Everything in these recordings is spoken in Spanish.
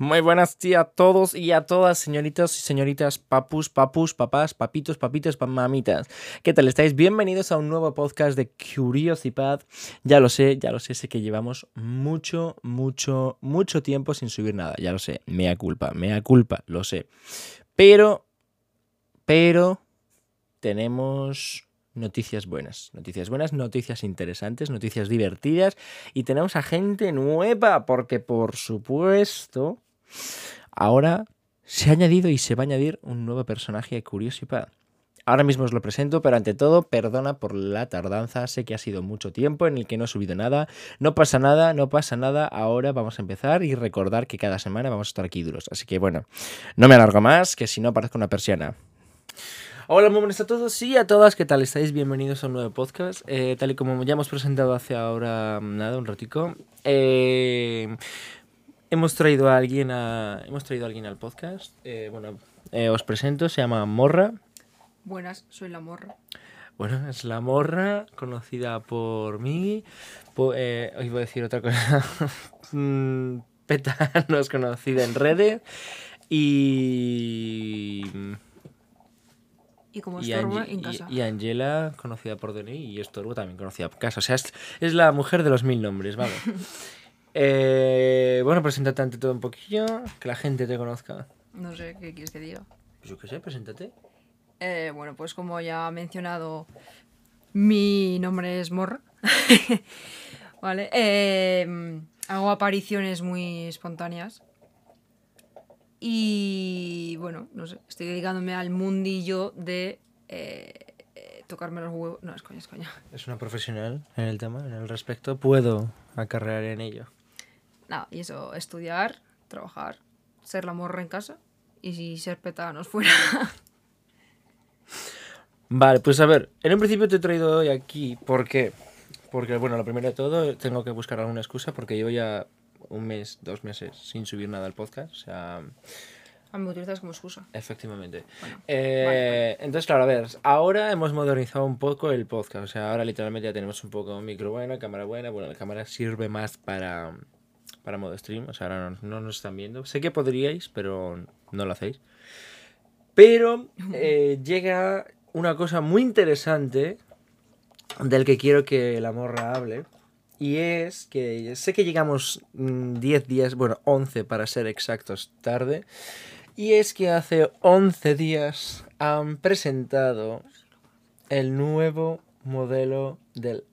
Muy buenas días a todos y a todas, señoritas y señoritas, papus, papus, papás, papitos, papitos, mamitas. ¿Qué tal estáis? Bienvenidos a un nuevo podcast de Curiosipad. Ya lo sé, ya lo sé, sé que llevamos mucho, mucho, mucho tiempo sin subir nada. Ya lo sé, mea culpa, mea culpa, lo sé. Pero, pero, tenemos noticias buenas, noticias buenas, noticias interesantes, noticias divertidas y tenemos a gente nueva porque por supuesto ahora se ha añadido y se va a añadir un nuevo personaje de Curiosipad. Ahora mismo os lo presento, pero ante todo, perdona por la tardanza. Sé que ha sido mucho tiempo en el que no he subido nada. No pasa nada, no pasa nada. Ahora vamos a empezar y recordar que cada semana vamos a estar aquí duros. Así que bueno, no me alargo más, que si no parezco una persiana. Hola, muy buenas a todos y a todas, ¿qué tal estáis? Bienvenidos a un nuevo podcast. Eh, tal y como ya hemos presentado hace ahora, nada, un ratico, eh, hemos traído a alguien a, hemos traído a alguien al podcast. Eh, bueno, os presento, se llama Morra. Buenas, soy la Morra. Bueno, es la Morra, conocida por mí. Por, os iba a decir otra cosa. Mm, Peta no es conocida en redes. Y y como estorbo en casa. Y, Angela, conocida por DNI, y Estorbo también conocida por casa. O sea, es, la mujer de los mil nombres, vamos. eh, bueno, preséntate ante todo un poquillo, que la gente te conozca. No sé, ¿qué quieres que diga? Pues yo qué sé, preséntate. Eh, bueno, pues como ya ha mencionado, mi nombre es Morra. vale. Eh, hago apariciones muy espontáneas y bueno, no sé, estoy dedicándome al mundillo de eh, tocarme los huevos. No, es coña, es coña. Es una profesional en el tema, en el respecto. Puedo acarrear en ello. Nada, y eso, estudiar, trabajar, ser la morra en casa y si ser petanos fuera. Vale, pues a ver, en un principio te he traído hoy aquí, ¿por qué? Porque, bueno, lo primero de todo, tengo que buscar alguna excusa porque yo ya un mes, dos meses sin subir nada al podcast. O sea. A mí me utilizas como excusa. Efectivamente. Eh, entonces, claro, a ver, ahora hemos modernizado un poco el podcast. O sea, ahora literalmente ya tenemos un poco micro buena, cámara buena. Bueno, la cámara sirve más para, para modo stream. O sea, ahora no, nos están viendo. Sé que podríais, pero no lo hacéis. Pero eh, llega una cosa muy interesante del que quiero que la morra hable. Y es que sé que llegamos 10 mm, días, bueno, 11 para ser exactos, tarde. Y es que hace 11 días han presentado el nuevo modelo del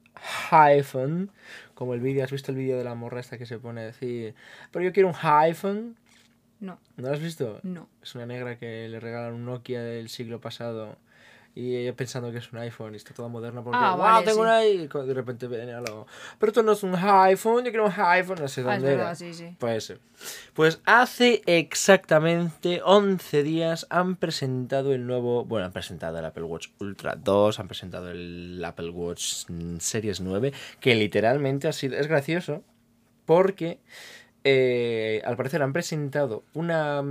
iPhone. Como el vídeo, ¿has visto el vídeo de la morra esta que se pone a decir, pero yo quiero un iPhone? No. ¿No lo has visto? No. Es una negra que le regalan un Nokia del siglo pasado y ella pensando que es un iPhone y está toda moderna porque, ah, wow, tengo un iPhone. De repente viene algo, pero esto no es un iPhone, yo quiero un iPhone, no sé ah, dónde era. Sí, sí. Pues, pues hace exactamente 11 días han presentado el nuevo, bueno, han presentado el Apple Watch Ultra 2, han presentado el Apple Watch Series 9, que literalmente ha sido, es gracioso porque eh, al parecer han presentado una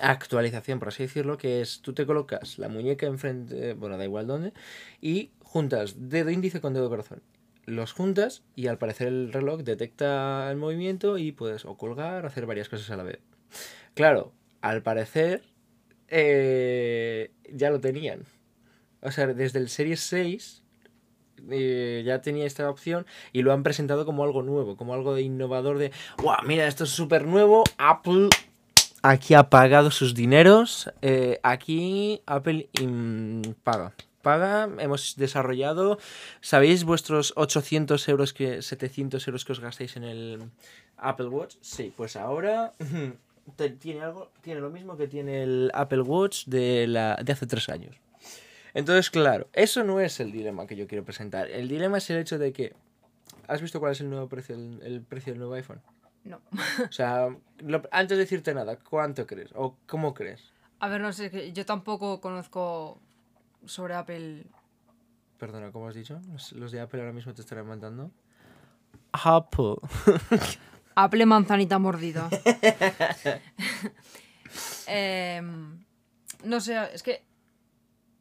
actualización, por así decirlo, que es tú te colocas la muñeca enfrente, bueno, da igual dónde, y juntas dedo índice con dedo corazón. Los juntas y al parecer el reloj detecta el movimiento y puedes o colgar o hacer varias cosas a la vez. Claro, al parecer eh, ya lo tenían. O sea, desde el Series 6 eh, ya tenía esta opción y lo han presentado como algo nuevo, como algo de innovador de, ¡Wow! Mira, esto es súper nuevo, Apple Aquí ha pagado sus dineros. Eh, aquí Apple paga. Paga, hemos desarrollado. ¿Sabéis vuestros 800 euros que 700 euros que os gastáis en el Apple Watch? Sí, pues ahora tiene algo, tiene lo mismo que tiene el Apple Watch de, la, de hace tres años. Entonces, claro, eso no es el dilema que yo quiero presentar. El dilema es el hecho de que. ¿Has visto cuál es el nuevo precio, el precio del nuevo iPhone? No. O sea, antes de decirte nada, ¿cuánto crees? ¿O cómo crees? A ver, no sé, yo tampoco conozco sobre Apple. Perdona, ¿cómo has dicho? Los, de Apple ahora mismo te estarán mandando. Apple. Apple manzanita mordida. Em, no sé, es que.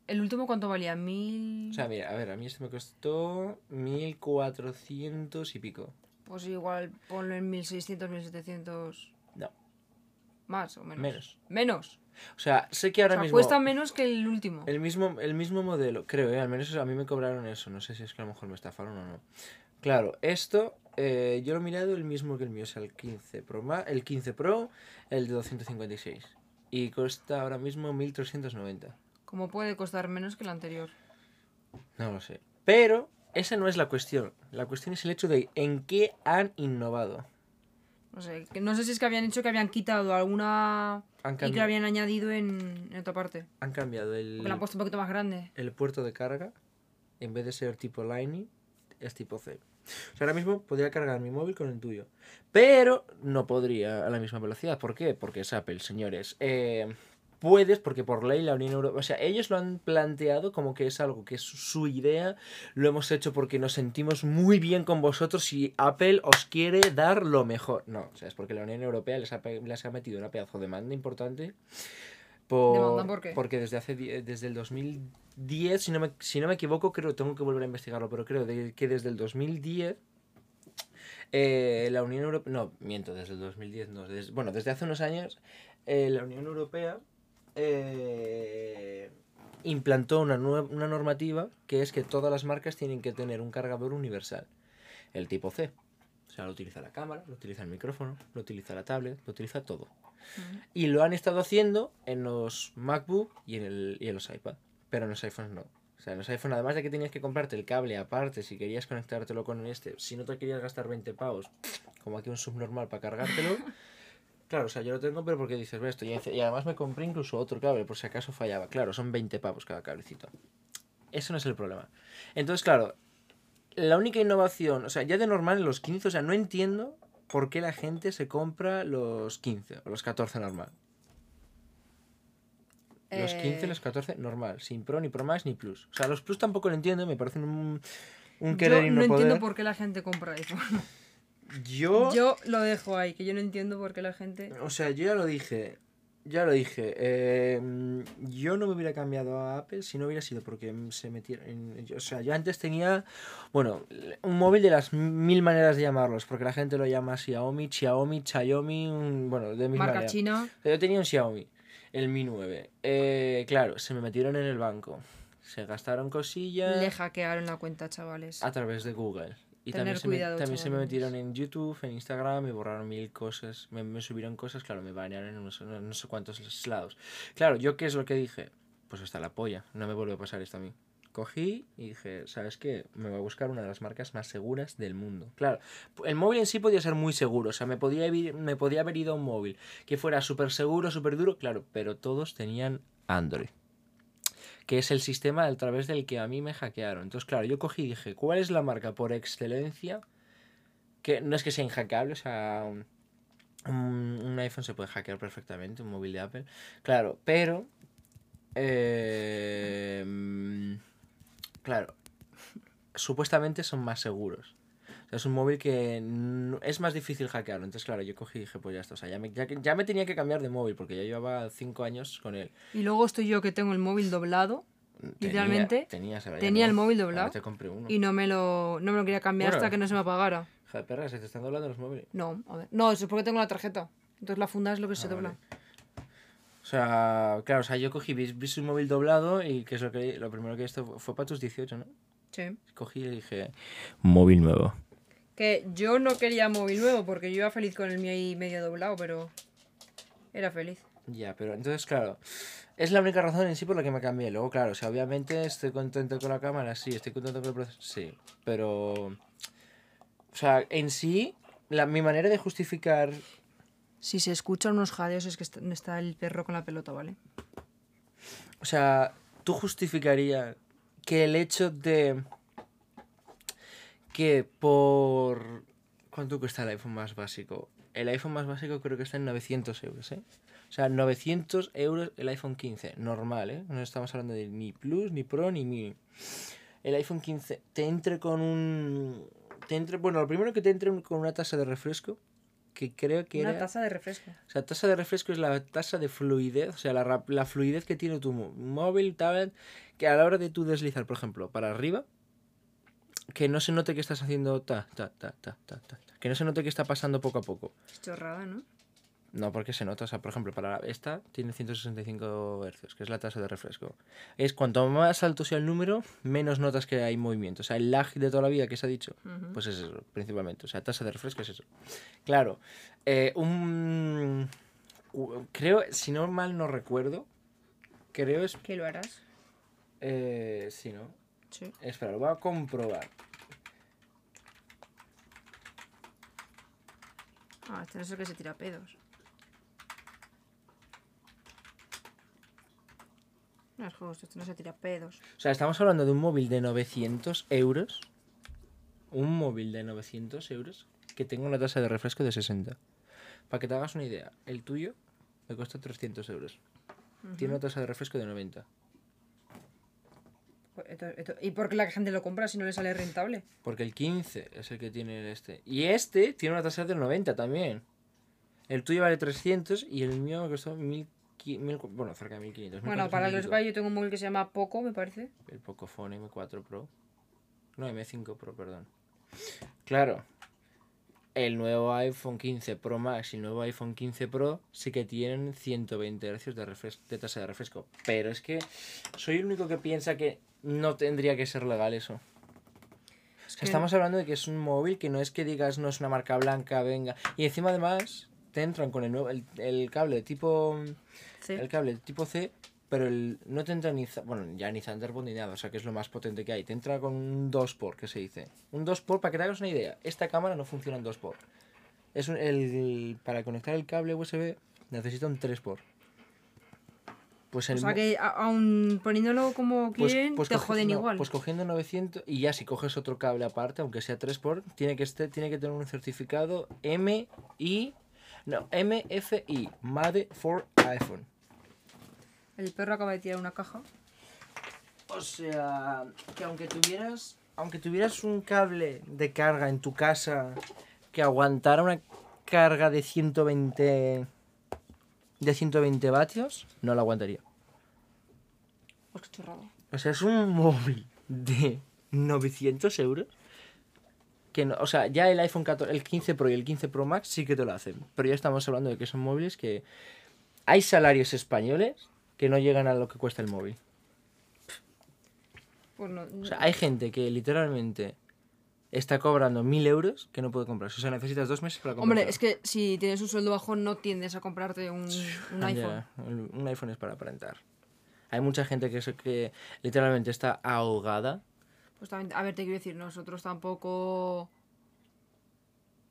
¿El último cuánto valía? Mil. O sea, mira, a ver, a mí este me costó mil cuatrocientos y pico. Pues igual ponlo en 1600, 1700. No, Más o menos. menos. Menos. O sea, sé que O ahora sea, mismo... cuesta menos que el último. El mismo, el mismo modelo, creo, ¿eh? al menos a mí me cobraron eso. No sé si es que a lo mejor me estafaron o no. Claro, esto eh, yo lo he mirado el mismo que el mío, o sea, el 15 Pro, el 15 Pro, el de 256. Y cuesta ahora mismo 1390. Como puede costar menos que el anterior. No lo sé. Pero esa no es la cuestión. La cuestión es el hecho de en qué han innovado. No sé, no sé si es que habían hecho que habían quitado alguna Han, y que la habían añadido en, en otra parte. han cambiado el, Que la han puesto un poquito más grande. el puerto de carga. En vez de ser tipo Lightning, es tipo C. O sea, ahora mismo podría cargar mi móvil con el tuyo. Pero no podría a la misma velocidad. ¿Por qué? Porque es Apple, señores. Eh, puedes, porque por ley la Unión Europea... O sea, ellos lo han planteado como que es algo que es su idea. Lo hemos hecho porque nos sentimos muy bien con vosotros y Apple os quiere dar lo mejor. No, o sea, es porque la Unión Europea les ha, les ha metido una pedazo de demanda importante. Por, ¿Demanda por qué? Porque desde hace desde el 2010, si no, me, si no me equivoco, creo, tengo que volver a investigarlo, pero creo de- que desde el 2010 eh, la Unión Europea, no, miento, desde el 2010, no, des- bueno, desde hace unos años, eh, la Unión Europea eh, implantó una, una normativa que es que todas las marcas tienen que tener un cargador universal, el tipo C. O sea, lo utiliza la cámara, lo utiliza el micrófono, lo utiliza la tablet, lo utiliza todo. Y lo han estado haciendo en los MacBook y en, el, y en los iPad. Pero en los iPhones no. O sea, en los iPhones, además de que tenías que comprarte el cable aparte si querías conectártelo con este, si no te querías gastar 20 pavos, como aquí un subnormal para cargártelo. Claro, o sea, yo lo tengo, pero porque dices, ve esto. Y, y además me compré incluso otro cable, por si acaso fallaba. Claro, son 20 pavos cada cablecito. Eso no es el problema. Entonces, claro, la única innovación, o sea, ya de normal en los 15, o sea, no entiendo por qué la gente se compra los 15 o los 14 normal. Los 15, Eh, los 14 normal, sin Pro, ni Pro Max, ni Plus. O sea, los Plus tampoco lo entiendo, me parecen un, un Yo querer y no no, poder. entiendo por qué la gente compra iPhone. Yo, Yo lo dejo ahí, que yo no entiendo por qué la gente... o sea, yo ya lo dije, ya lo dije. eh, yo no me hubiera cambiado a Apple si no hubiera sido porque se metieron. O sea, yo antes tenía, bueno, un móvil de las mil maneras de llamarlos, porque la gente lo llama Xiaomi, Xiaomi, Xiaomi, un- bueno, de mil Marca maneras. china. Yo tenía un Xiaomi, el Mi 9. Eh, claro, se me metieron en el banco. Se gastaron cosillas Le hackearon la cuenta, chavales. a través de Google. Y Tener también, se me, también se me metieron en YouTube, en Instagram, me borraron mil cosas, me, me subieron cosas, claro, me banearon en unos- no, no sé cuántos lados. Claro, ¿yo qué es lo que dije? Pues hasta la polla, no me vuelve a pasar esto a mí. Cogí y dije, ¿sabes qué? Me voy a buscar una de las marcas más seguras del mundo. Claro, el móvil en sí podía ser muy seguro, o sea, me podía, me podía haber ido a un móvil que fuera súper seguro, súper duro, claro, pero todos tenían Android que es el sistema a través del que a mí me hackearon. Entonces, claro, yo cogí y dije, ¿cuál es la marca por excelencia? Que no es que sea inhackeable, o sea, un, iPhone se puede hackear perfectamente, un móvil de Apple. Claro, pero... mm, claro, supuestamente son más seguros. O sea, es un móvil que no- es más difícil hackearlo. Entonces, claro, yo cogí y dije, pues ya está. O sea, ya me, ya, me tenía que cambiar de móvil porque ya llevaba cinco años con él. Y luego estoy yo que tengo el móvil doblado Literalmente, tenía no. el móvil doblado y no me lo, no me lo quería cambiar Bueno. hasta que no se me apagara. De perra, se te están doblando los móviles. No, a ver. No, eso es porque tengo la tarjeta. Entonces la funda es lo que se Ah, dobla. vale. O sea, claro, o sea, yo cogí, vi, vi su móvil doblado y que es lo que lo primero que esto fue para tus 18, ¿no? Sí. Cogí y dije, móvil nuevo. Que yo no quería móvil nuevo porque yo iba feliz con el mío ahí medio doblado, pero era feliz. Ya, pero entonces, claro, es la única razón en sí por la que me cambié. Luego, claro, o sea, obviamente estoy contento con la cámara, sí, estoy contento con el proceso, sí, pero... O sea, en sí, la, mi manera de justificar... Si se escuchan unos jadeos es que está, está el perro con la pelota, ¿vale? O sea, tú justificarías que el hecho de que por... ¿Cuánto cuesta el iPhone más básico? El iPhone más básico creo que está en 900 euros, ¿eh? O sea, 900 euros el iPhone 15, normal, ¿eh? No estamos hablando de ni Plus, ni Pro, ni Mini. El iPhone 15 te entre con un... Te entre, bueno, lo primero que te entre con una tasa de refresco, que creo que Una era... taza de refresco. O sea, tasa de refresco es la tasa de fluidez, o sea, la, la fluidez que tiene tu móvil, tablet, que a la hora de tú deslizar, por ejemplo, para arriba, que no se note que estás haciendo ta, ta, ta, ta, ta, ta, ta, que no se note que está pasando poco a poco. Es chorrada, ¿no? No, porque se nota. O sea, por ejemplo, para esta tiene 165 Hz, que es la tasa de refresco. Es cuanto más alto sea el número, menos notas que hay movimiento. O sea, el lag de toda la vida que se ha dicho, Ujú. pues es eso, principalmente. O sea, tasa de refresco es eso. Claro, eh, un. Creo, si no mal no recuerdo, creo es. ¿Qué lo harás? Eh, sí, ¿no? Sí. Espera, lo voy a comprobar. Ah, este no es el que se tira pedos. No es justo, este no se tira pedos. O sea, estamos hablando de un móvil de 900 euros. Un móvil de 900 euros que tenga una tasa de refresco de 60. Para que te hagas una idea, el tuyo me cuesta 300 euros. Tiene una tasa de refresco de 90. Esto- esto- ¿Y por qué la gente lo compra si no le sale rentable? Porque el 15 es el que tiene el este. Y este tiene una tasa de 90 también. El tuyo vale 300 y el mío me costó 1000, bueno, cerca de 1500. Bueno, para 1400 y los que yo tengo un móvil que se llama Poco, me parece. El Pocophone M4 Pro. No, M5 Pro, perdón. Claro. El nuevo iPhone 15 Pro Max y el nuevo iPhone 15 Pro sí que tienen 120 Hz de, de tasa de refresco. Pero es que soy el único que piensa que no tendría que ser legal eso. Que- estamos hablando de que es un móvil que no es que digas no es una marca blanca, venga. Y encima además te entran con el nuevo el, el cable tipo Sí. el cable tipo C, pero el, no te entra ni, bueno, ya ni Thunderbolt ni nada, o sea que es lo más potente que hay. Te entra con un 2x, que se dice. Un 2x, para que te hagas una idea, esta cámara no funciona en 2x. Es un- el, para conectar el cable USB necesita un 3x. Pues el O sea que a- aún poniéndolo como pues- quieren, pues te coge- joden no, igual. Pues cogiendo 900 y ya si coges otro cable aparte, aunque sea 3x, tiene que, este, tiene que tener un certificado MI, no, MFI, Made for iPhone. El perro acaba de tirar una caja. O sea, que aunque tuvieras, aunque tuvieras un cable de carga en tu casa que aguantara una carga de 120 de 120 vatios, no la aguantaría. Pues qué. O sea, es un móvil de 900 euros. Que no, o sea, ya el iPhone 14, el 15 Pro y el 15 Pro Max sí que te lo hacen. Pero ya estamos hablando de que son móviles que hay salarios españoles que no llegan a lo que cuesta el móvil. Pues no. O sea, hay gente que literalmente está cobrando mil euros que no puede comprarse. O sea, necesitas dos meses para comprarse. Hombre, es que si tienes un sueldo bajo no tiendes a comprarte un, un iPhone. un iPhone es para aparentar. Hay mucha gente que, que literalmente está ahogada. Pues también, a ver, te quiero decir, nosotros tampoco...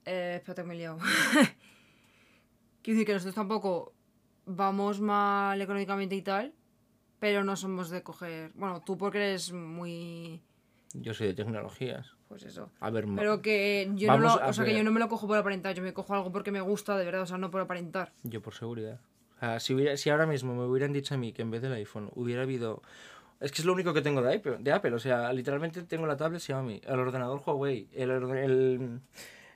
Eh, espérate que me he liado. quiero decir que nosotros tampoco vamos mal económicamente y tal, pero no somos de coger... Bueno, tú porque eres muy... Yo soy de tecnologías. Pues eso. A ver, Pero que yo no, lo- o sea, que yo no me lo cojo por aparentar, yo me cojo algo porque me gusta de verdad, o sea, no por aparentar. yo por seguridad. O sea, si, hubiera, si ahora mismo me hubieran dicho a mí que en vez del iPhone hubiera habido... Es que es lo único que tengo de Apple, de Apple. O sea, literalmente tengo la tablet Xiaomi, el ordenador Huawei, el, el,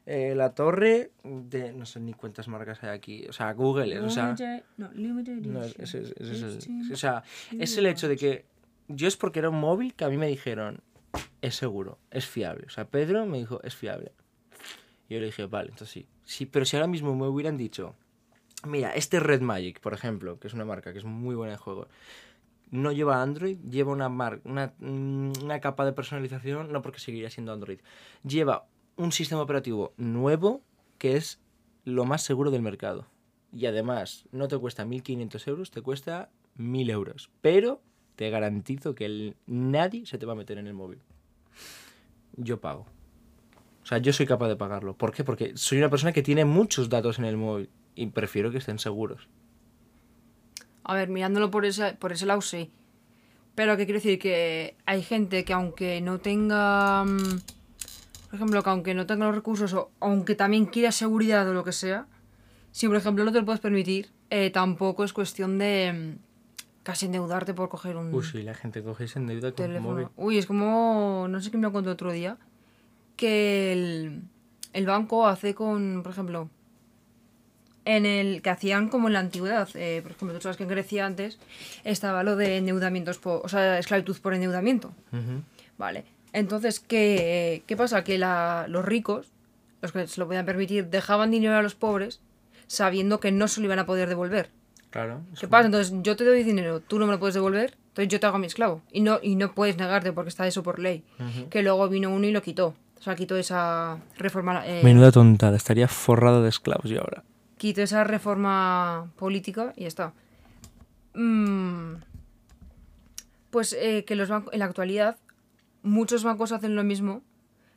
eh, la torre de... No sé ni cuántas marcas hay aquí. O sea, Google. O sea, no, No, es, es o sea, es el hecho de que yo es porque era un móvil que a mí me dijeron, es seguro, es fiable. O sea, Pedro me dijo, es fiable. Y yo le dije, vale, entonces sí. sí. Pero si ahora mismo me hubieran dicho, mira, este Red Magic, por ejemplo, que es una marca que es muy buena de juego, no lleva Android, lleva una, mar- una, mm, una capa de personalización, no porque seguiría siendo Android, lleva un sistema operativo nuevo que es lo más seguro del mercado. Y además, no te cuesta 1.500 euros, te cuesta 1.000 euros. Pero te garantizo que nadie se te va a meter en el móvil. Yo pago. O sea, yo soy capaz de pagarlo. ¿Por qué? Porque soy una persona que tiene muchos datos en el móvil y prefiero que estén seguros. A ver, mirándolo por ese, por ese lado, sí. Pero que quiero decir que hay gente que aunque no tenga... mm, Por ejemplo, que aunque no tenga los recursos o aunque también quiera seguridad o lo que sea, si por ejemplo no te lo puedes permitir, eh, tampoco es cuestión de mm, casi endeudarte por coger un Uy, sí, la gente coge y se endeuda con un móvil. teléfono. Uy, es como... No sé quién me lo contó otro día. Que el, el banco hace con, por ejemplo, en el que hacían como en la antigüedad. eh, por ejemplo, tú sabes que en Grecia antes estaba lo de endeudamientos, por, o sea, esclavitud por endeudamiento. Vale. Entonces, ¿qué, qué pasa? Que la- los ricos, los que se lo podían permitir, dejaban dinero a los pobres sabiendo que no se lo iban a poder devolver. Claro. ¿Qué como- pasa? Entonces yo te doy dinero, tú no me lo puedes devolver, entonces yo te hago a mi esclavo. Y no, y no puedes negarte porque está eso por ley. Que luego vino uno y lo quitó. O sea, quitó esa reforma. eh, Menuda tontada, estaría forrado de esclavos yo ahora. Quitó esa reforma política y ya está. Mm, pues eh, que los bancos, en la actualidad, muchos bancos hacen lo mismo.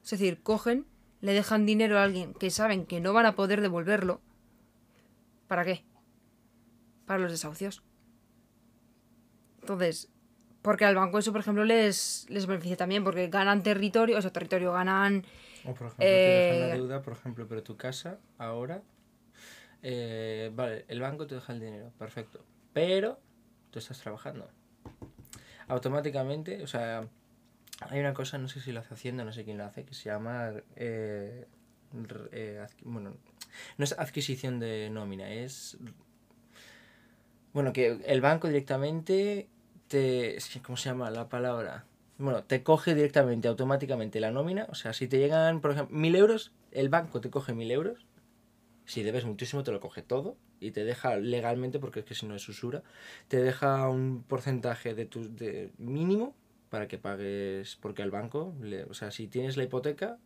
Es decir, cogen, le dejan dinero a alguien que saben que no van a poder devolverlo. ¿Para qué? Para los desahucios. Entonces, porque al banco eso, por ejemplo, les, les beneficia también, porque ganan territorio, o sea, territorio, ganan O por ejemplo, te dejan la Eh, deuda, por ejemplo, pero tu casa ahora. Eh, vale, el banco te deja el dinero, perfecto. Pero tú estás trabajando. Automáticamente, o sea, hay una cosa, no sé si lo hace Hacienda, no sé quién lo hace, que se llama. eh, eh, bueno, no es adquisición de nómina, es. Bueno, que el banco directamente te. ¿Cómo se llama la palabra? Bueno, te coge directamente, automáticamente la nómina. O sea, si te llegan, por ejemplo, mil euros, el banco te coge mil euros. Si debes muchísimo, te lo coge todo y te deja legalmente, porque es que si no es usura, te deja un porcentaje de tu de mínimo para que pagues, porque al banco, o sea, si tienes la hipoteca,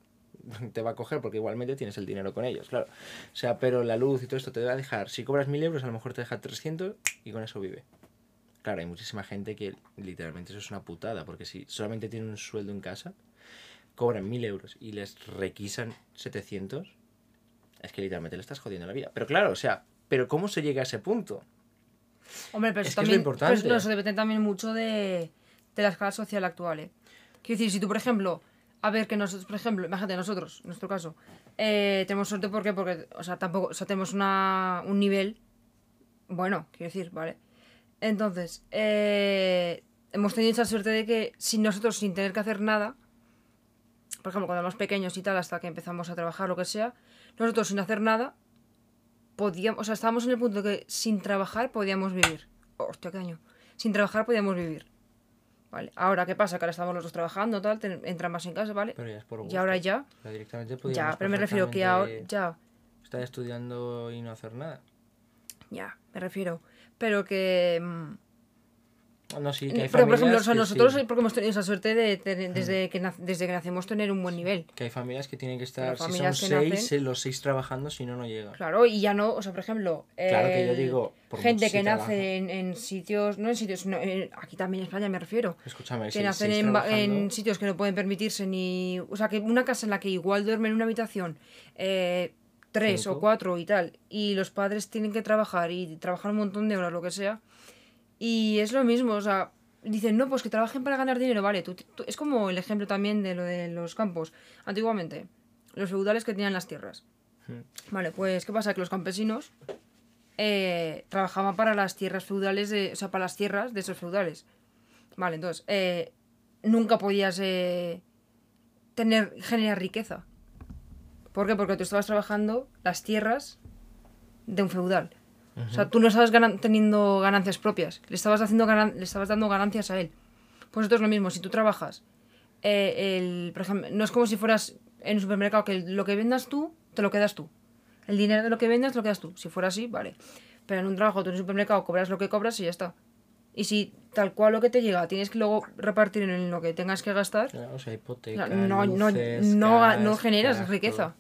te va a coger porque igualmente tienes el dinero con ellos, claro. O sea, pero la luz y todo esto te va a dejar, si cobras mil euros, a lo mejor te deja 300 y con eso vive. Claro, hay muchísima gente que literalmente eso es una putada, porque si solamente tienen un sueldo en casa, cobran mil euros y les requisan 700, es que literalmente le estás jodiendo la vida. Pero claro, o sea, ¿pero cómo se llega a ese punto? Hombre, pero Es eso que es lo también. importante. pero eso- depende también mucho de, de la escala social actual. ¿eh? Quiero decir, si tú, por ejemplo, a ver que nosotros, por ejemplo, imagínate nosotros, en nuestro caso, eh, tenemos suerte ¿por qué? porque, o sea, tampoco, o sea, tenemos una, un nivel bueno, quiero decir, ¿vale? Entonces, eh, hemos tenido esa suerte de que sin nosotros, sin tener que hacer nada, por ejemplo, cuando éramos pequeños y tal, hasta que empezamos a trabajar, lo que sea, nosotros sin hacer nada, podíamos, o sea, estábamos en el punto de que sin trabajar podíamos vivir. Hostia, qué daño. Sin trabajar podíamos vivir. Vale, ahora, ¿qué pasa? Que ahora estamos los dos trabajando, tal, ten- entran más en casa, ¿vale? Pero ya es por y gusto. ahora ya, O sea, directamente ya, pero me refiero que ahora, ya, Estar estudiando y no hacer nada. ya, me refiero. Pero que... mm, No, sí, que hay Pero, por ejemplo, familias o sea, que nosotros sí. porque hemos tenido esa suerte de tener- desde, que, nac- desde que nacemos tener un buen nivel. Que hay familias que tienen que estar, si son que seis, nacen- eh, los seis trabajando, si no, no llega. Claro, y ya no, o sea, por ejemplo, Claro que yo el- digo, por gente que nace en, en sitios, no en sitios, no, en- aquí también en España me refiero, Escúchame, que si nacen seis en, sitios que no pueden permitirse ni, o sea, que una casa en la que igual duermen en una habitación eh, tres Cinco. o cuatro y tal, y los padres tienen que trabajar y trabajar un montón de horas, lo que sea, y es lo mismo, o sea, dicen, no, pues que trabajen para ganar dinero, vale, tú, tú- es como el ejemplo también de lo de los campos, antiguamente, los feudales que tenían las tierras. Hmm. Vale, pues ¿qué pasa? Que los campesinos eh, trabajaban para las tierras feudales, de, o sea, para las tierras de esos feudales. Vale, entonces, eh, nunca podías eh, tener, generar riqueza. ¿Por qué? Porque tú estabas trabajando las tierras de un feudal. O sea, tú no estabas ganan- teniendo ganancias propias, le estabas, haciendo le estabas dando ganancias a él. Pues esto es lo mismo, si tú trabajas, eh, el, por ejemplo, no es como si fueras en un supermercado, que lo que vendas tú, te lo quedas tú. El dinero de lo que vendas, lo quedas tú. Si fuera así, vale. Pero en un trabajo, tú en un supermercado, cobras lo que cobras y ya está. Y si tal cual lo que te llega, tienes que luego repartir en lo que tengas que gastar, Claro, o sea, o hipoteca, sea, no, no, luces, no, gas, no generas riqueza.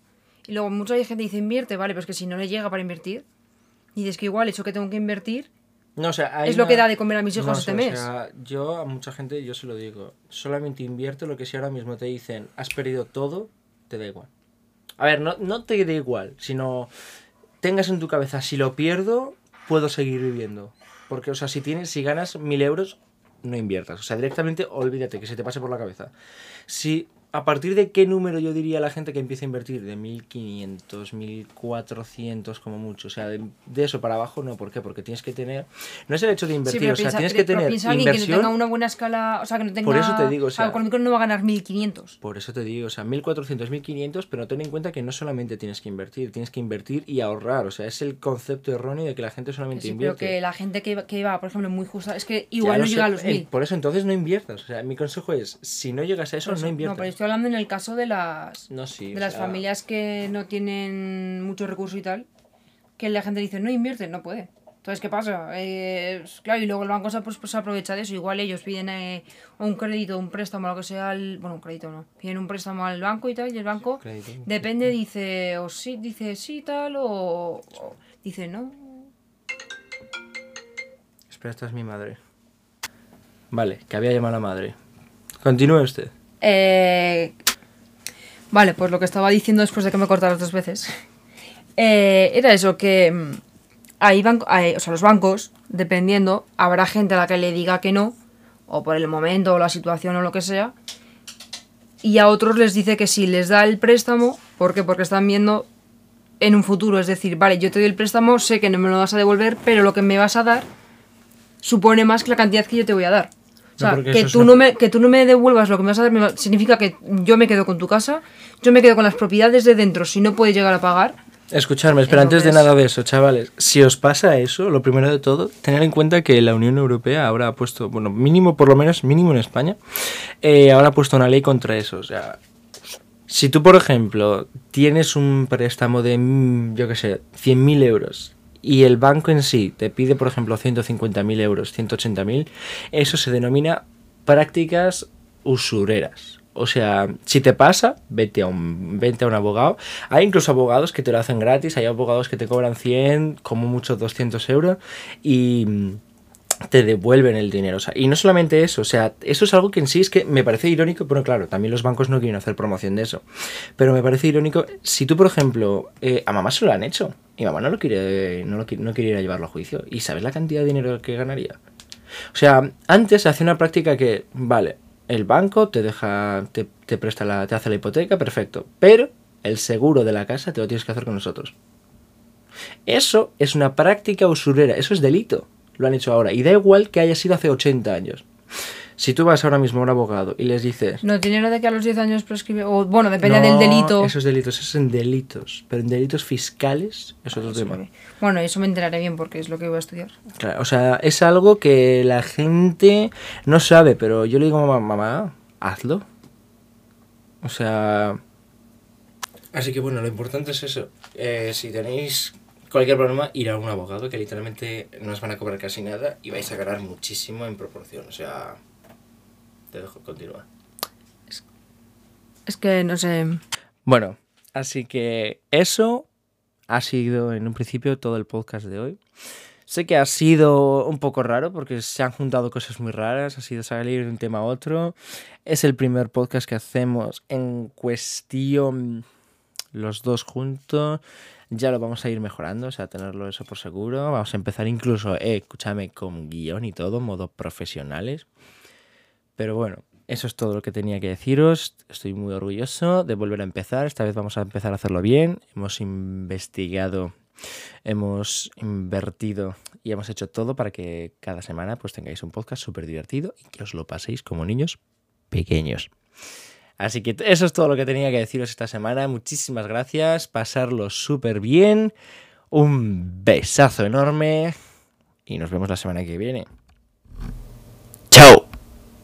Y luego mucha gente dice invierte, vale, pero es que si no le llega para invertir, y dices que igual eso que tengo que invertir No, o sea, es lo que da de comer a mis hijos No, este o mes. sea, yo a mucha gente, yo se lo digo, solamente invierte lo que si ahora mismo te dicen, has perdido todo, te da igual. A ver, no, no te da igual, sino tengas en tu cabeza, si lo pierdo, puedo seguir viviendo. Porque, o sea, si tienes, si ganas mil euros, no inviertas. O sea, directamente olvídate que se te pase por la cabeza. Si, ¿a partir de qué número yo diría a la gente que empieza a invertir? De 1500, 1400 como mucho. O sea, de, de eso para abajo no. ¿Por qué? Porque tienes que tener... No es el hecho de invertir, pero o sea, piensa, tienes pero que tener alguien que no inversión... tenga una buena escala, o sea, que no tenga... Por eso te digo, o sea- no va a ganar 1500. Por eso te digo, o sea, 1400, 1500, pero ten en cuenta que no solamente tienes que invertir, tienes que invertir y ahorrar. O sea, es el concepto erróneo de que la gente solamente Sí, pero invierte. que la gente que iba, por ejemplo, muy justa, es que igual no sé, llega a los eh, 1000. Por eso entonces no inviertas. O sea, mi consejo es, si no llegas a eso, no inviertas. No, pero estoy hablando en el caso de las, No, sí, de las sea, familias que no tienen mucho recurso y tal. que la gente dice, no invierte, no puede. Entonces, ¿qué pasa? Eh, claro, y luego el banco se, pues, pues, aprovecha de eso. Igual ellos piden eh, un crédito, un préstamo, lo que sea, al, bueno, un crédito no, piden un préstamo al banco y tal, y el banco Crédito. depende, dice, o sí, dice sí, tal, o, o dice no. Espera, esta es mi madre. Vale, que había llamado a la madre. Continúe usted. Eh, vale, pues lo que estaba diciendo después de que me cortaras dos veces. eh, era eso, que mm, banco, hay- o sea, los bancos, dependiendo, habrá gente a la que le diga que no, o por el momento, o la situación, o lo que sea, y a otros les dice que sí, les da el préstamo, ¿por qué? Porque están viendo en un futuro, es decir, vale, yo te doy el préstamo, sé que no me lo vas a devolver, pero lo que me vas a dar supone más que la cantidad que yo te voy a dar. O sea, que, tú una- no me, que tú no me devuelvas lo que me vas a dar significa que yo me quedo con tu casa, yo me quedo con las propiedades de dentro si no puedes llegar a pagar. Escuchadme, espera, antes de nada de eso, chavales, si os pasa eso, lo primero de todo, tener en cuenta que la Unión Europea ahora ha puesto, bueno, mínimo, por lo menos mínimo en España, eh, ahora ha puesto una ley contra eso. O sea, si tú, por ejemplo, tienes un préstamo de, yo qué sé, 100.000 euros y el banco en sí te pide, por ejemplo, 150.000 euros, 180.000, eso se denomina prácticas usureras. O sea, si te pasa, vete a un, vete a un abogado. Hay incluso abogados que te lo hacen gratis, hay abogados que te cobran 100, como mucho 200 euros, y mm, te devuelven el dinero. O sea, y no solamente eso, o sea, eso es algo que en sí es que me parece irónico, pero claro, también los bancos no quieren hacer promoción de eso. Pero me parece irónico, si tú, por ejemplo, eh, a mamá se lo han hecho, y mamá no lo quiere, no lo no quiere ir a llevarlo a juicio, ¿y sabes la cantidad de dinero que ganaría? O sea, antes se hacía una práctica que, vale, el banco te deja, te, te presta la, te hace la hipoteca, perfecto, pero el seguro de la casa te lo tienes que hacer con nosotros. Eso es una práctica usurera, eso es delito. Lo han hecho ahora. Y da igual que haya sido hace 80 años. Si tú vas ahora mismo a un abogado y les dices... No tiene nada de que a los 10 años prescribe, o bueno, depende "No, del delito. Esos delitos, esos son delitos. Pero en delitos fiscales es otro tema. Bueno, eso me enteraré bien porque es lo que voy a estudiar. Claro, o sea, es algo que la gente no sabe, pero yo le digo a mamá, mamá, hazlo. O sea... Así que bueno, lo importante es eso. Eh, si tenéis cualquier problema, ir a un abogado que literalmente no os van a cobrar casi nada y vais a ganar muchísimo en proporción. O sea, te dejo continuar. Es que no sé. Bueno, así que eso ha sido en un principio todo el podcast de hoy. Sé que ha sido un poco raro porque se han juntado cosas muy raras, ha sido salir de un tema a otro. Es el primer podcast que hacemos en cuestión los dos juntos. Ya lo vamos a ir mejorando, o sea, tenerlo eso por seguro. Vamos a empezar incluso, eh, escúchame, con guion y todo, modo profesionales. Pero bueno, eso es todo lo que tenía que deciros. Estoy muy orgulloso de volver a empezar. Esta vez vamos a empezar a hacerlo bien. Hemos investigado, hemos invertido y hemos hecho todo para que cada semana pues tengáis un podcast súper divertido y que os lo paséis como niños pequeños. Así que eso es todo lo que tenía que deciros esta semana. Muchísimas gracias. Pasarlo súper bien. Un besazo enorme. Y nos vemos la semana que viene.